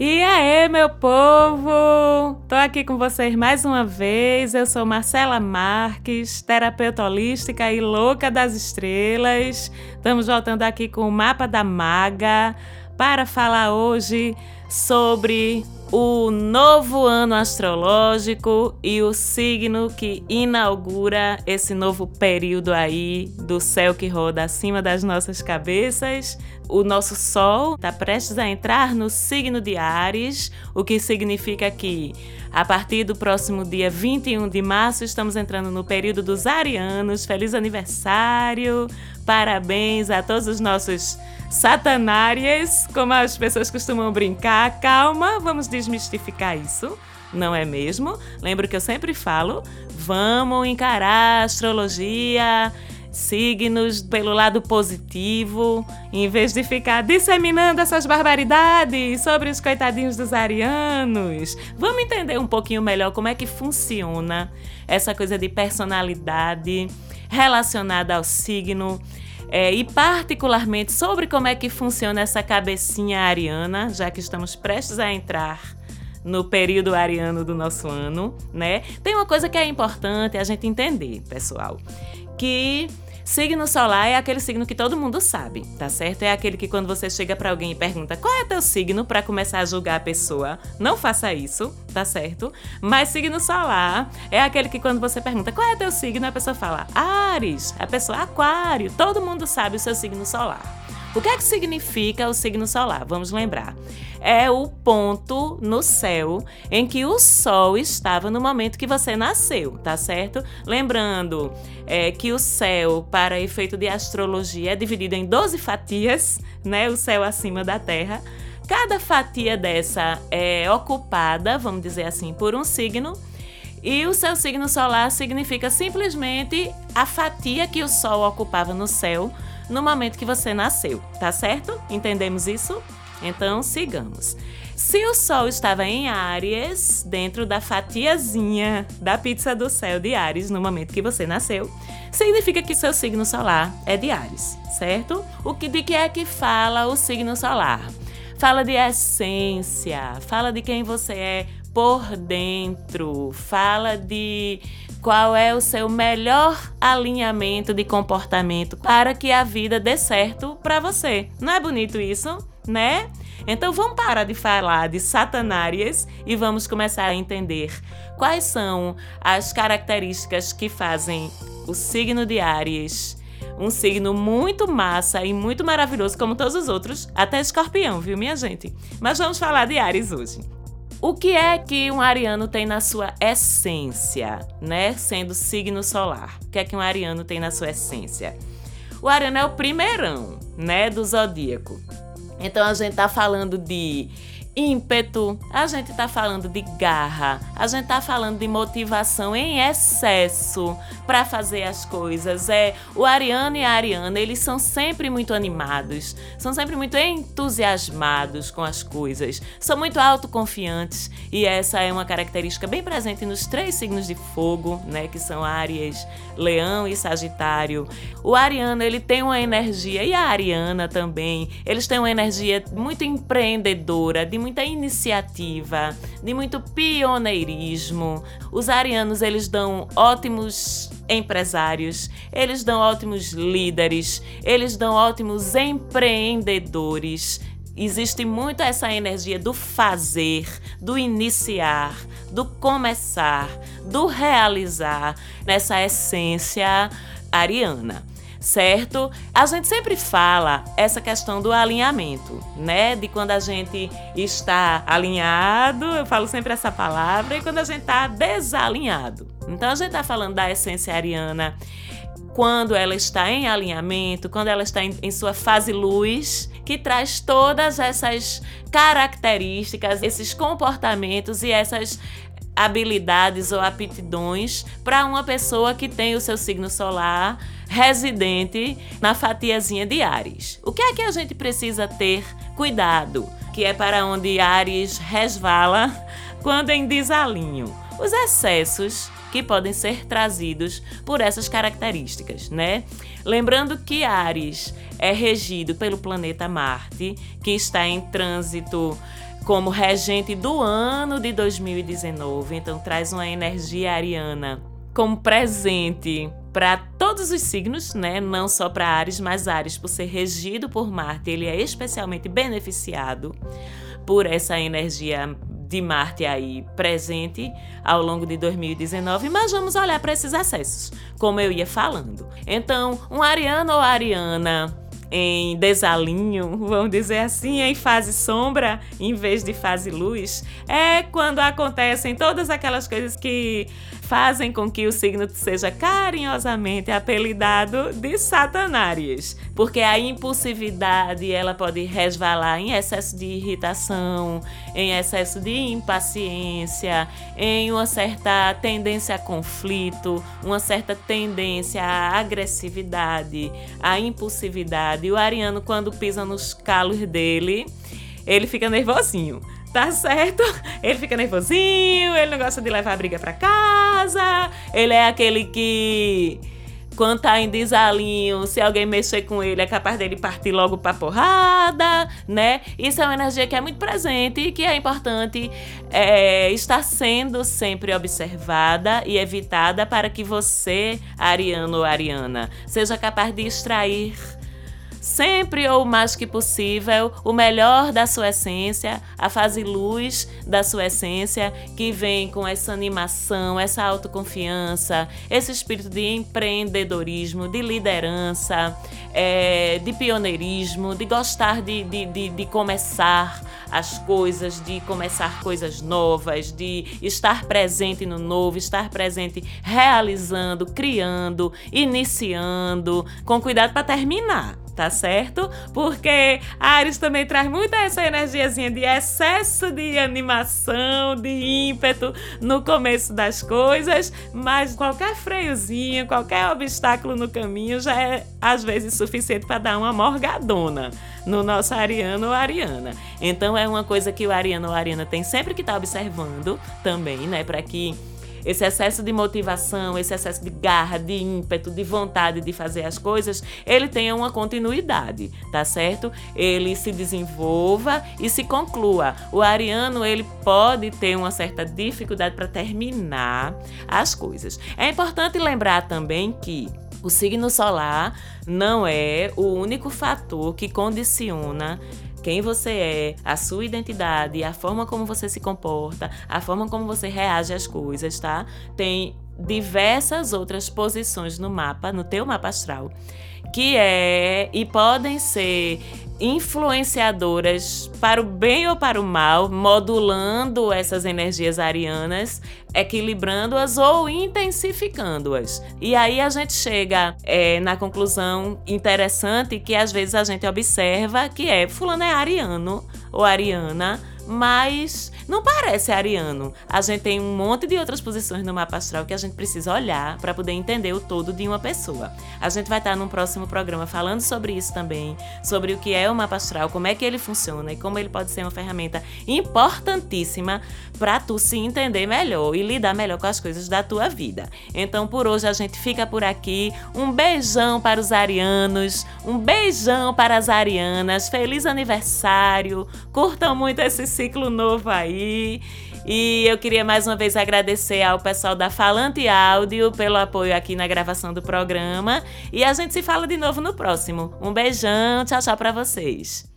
Oiê, meu povo! Tô aqui com vocês mais uma vez. Eu sou Marcela Marques, terapeuta holística e louca das estrelas. Estamos voltando aqui com o mapa da maga para falar hoje sobre o novo ano astrológico e o signo que inaugura esse novo período aí do céu que roda acima das nossas cabeças. O nosso Sol está prestes a entrar no signo de Ares, o que significa que a partir do próximo dia 21 de março estamos entrando no período dos arianos. Feliz aniversário! Parabéns a todos os nossos satanárias, como as pessoas costumam brincar. Calma, vamos desmistificar isso. Não é mesmo? Lembro que eu sempre falo, vamos encarar a astrologia, signos pelo lado positivo, em vez de ficar disseminando essas barbaridades sobre os coitadinhos dos arianos. Vamos entender um pouquinho melhor como é que funciona essa coisa de personalidade relacionada ao signo é, e particularmente sobre como é que funciona essa cabecinha ariana, já que estamos prestes a entrar no período ariano do nosso ano, né? Tem uma coisa que é importante a gente entender, pessoal, que Signo solar é aquele signo que todo mundo sabe, tá certo? É aquele que quando você chega para alguém e pergunta qual é teu signo para começar a julgar a pessoa, não faça isso, tá certo? Mas signo solar é aquele que quando você pergunta qual é teu signo, a pessoa fala Ares, a pessoa Aquário, todo mundo sabe o seu signo solar. O que é que significa o signo solar? Vamos lembrar. É o ponto no céu em que o Sol estava no momento que você nasceu, tá certo? Lembrando é, que o céu, para efeito de astrologia, é dividido em 12 fatias, né? O céu acima da Terra. Cada fatia dessa é ocupada, vamos dizer assim, por um signo. E o seu signo solar significa simplesmente a fatia que o Sol ocupava no céu no momento que você nasceu, tá certo? Entendemos isso? Então sigamos. Se o Sol estava em Áries, dentro da fatiazinha da pizza do céu de Áries no momento que você nasceu, significa que seu signo solar é de Áries, certo? O que de que é que fala o signo solar? Fala de essência, fala de quem você é por dentro, fala de qual é o seu melhor alinhamento de comportamento para que a vida dê certo para você. Não é bonito isso, né? Então vamos parar de falar de satanárias e vamos começar a entender quais são as características que fazem o signo de Áries um signo muito massa e muito maravilhoso como todos os outros, até escorpião, viu, minha gente? Mas vamos falar de Ares hoje. O que é que um ariano tem na sua essência, né? Sendo signo solar. O que é que um ariano tem na sua essência? O ariano é o primeirão, né, do zodíaco. Então a gente tá falando de ímpeto, a gente está falando de garra, a gente está falando de motivação em excesso para fazer as coisas. É o Ariano e a Ariana, eles são sempre muito animados, são sempre muito entusiasmados com as coisas, são muito autoconfiantes e essa é uma característica bem presente nos três signos de fogo, né, que são Áries, Leão e Sagitário. O Ariano, ele tem uma energia e a Ariana também, eles têm uma energia muito empreendedora, de muita iniciativa, de muito pioneirismo. Os arianos eles dão ótimos empresários, eles dão ótimos líderes, eles dão ótimos empreendedores. Existe muito essa energia do fazer, do iniciar, do começar, do realizar, nessa essência ariana certo? A gente sempre fala essa questão do alinhamento, né? De quando a gente está alinhado, eu falo sempre essa palavra, e quando a gente está desalinhado. Então a gente está falando da essência ariana quando ela está em alinhamento, quando ela está em, em, sua fase luz, que traz todas essas características, esses comportamentos e essas habilidades ou aptidões para uma pessoa que tem o seu signo solar residente na fatiazinha de Ares. O que é que a gente precisa ter cuidado? Que é para onde Ares resvala quando em desalinho. Os excessos que podem ser trazidos por essas características, né? Lembrando que Ares é regido pelo planeta Marte, que está em trânsito como regente do ano de 2019, então traz uma energia ariana como presente para todos os signos, né? Não só para Ares, mas Ares, por ser regido por Marte, ele é especialmente beneficiado por essa energia de Marte aí presente ao longo de 2019, mas vamos olhar para esses acessos, como eu ia falando. Então, um ariano ou ariana em desalinho, vamos dizer assim, em fase sombra em vez de fase luz, é quando acontecem todas aquelas coisas que fazem com que o signo seja carinhosamente apelidado de Satanarias, porque a impulsividade ela pode resvalar em excesso de irritação, em excesso de impaciência, em uma certa tendência a conflito, uma certa tendência à agressividade, à impulsividade. O ariano quando pisa nos calos dele, ele fica nervosinho tá certo? Ele fica nervosinho, ele não gosta de levar a briga para casa, ele é aquele que quando tá em desalinho, se alguém mexer com ele, é capaz dele partir logo pra porrada, né? Isso é uma energia que é muito presente e que é importante é, estar sendo sempre observada e evitada para que você, Ariano ou Ariana, seja capaz de extrair sempre ou mais que possível o melhor da sua essência, a fase luz da sua essência, que vem com essa animação, essa autoconfiança, esse espírito de empreendedorismo, de liderança, é, de pioneirismo, de gostar de, de, de, de começar as coisas, de começar coisas novas, de estar presente no novo, estar presente realizando, criando, iniciando, com cuidado para terminar tá certo? Porque Ares também traz muito essa energiazinha de excesso de animação, de ímpeto no começo das coisas, mas qualquer freiozinho, qualquer obstáculo no caminho já é às vezes suficiente para dar uma morgadona no nosso ariano ou ariana. Então é uma coisa que o ariano ou ariana tem sempre que estar tá observando também, né, para que esse excesso de motivação, esse excesso de garra, de ímpeto, de vontade de fazer as coisas, ele tenha uma continuidade, tá certo? Ele se desenvolva e se conclua. O ariano, ele pode ter uma certa dificuldade para terminar as coisas. É importante lembrar também que o signo solar não é o único fator que condiciona quem você é, a sua identidade, a forma como você se comporta, a forma como você reage às coisas, tá? Tem diversas outras posições no mapa, no teu mapa astral, que é e podem ser influenciadoras para o bem ou para o mal, modulando essas energias arianas, equilibrando-as ou intensificando-as. E aí a gente chega é, na conclusão interessante que às vezes a gente observa que é fulano é ariano ou ariana, mas não parece ariano. A gente tem um monte de outras posições no mapa astral que a gente precisa olhar para poder entender o todo de uma pessoa. A gente vai estar num próximo programa falando sobre isso também, sobre o que é o mapa astral, como é que ele funciona e como ele pode ser uma ferramenta importantíssima para tu se entender melhor e lidar melhor com as coisas da tua vida. Então, por hoje a gente fica por aqui. Um beijão para os arianos, um beijão para as arianas. Feliz aniversário. Curtam muito esse ciclo novo aí. E eu queria mais uma vez agradecer ao pessoal da Falante Áudio pelo apoio aqui na gravação do programa. E a gente se fala de novo no próximo. Um beijão, tchau, tchau para vocês.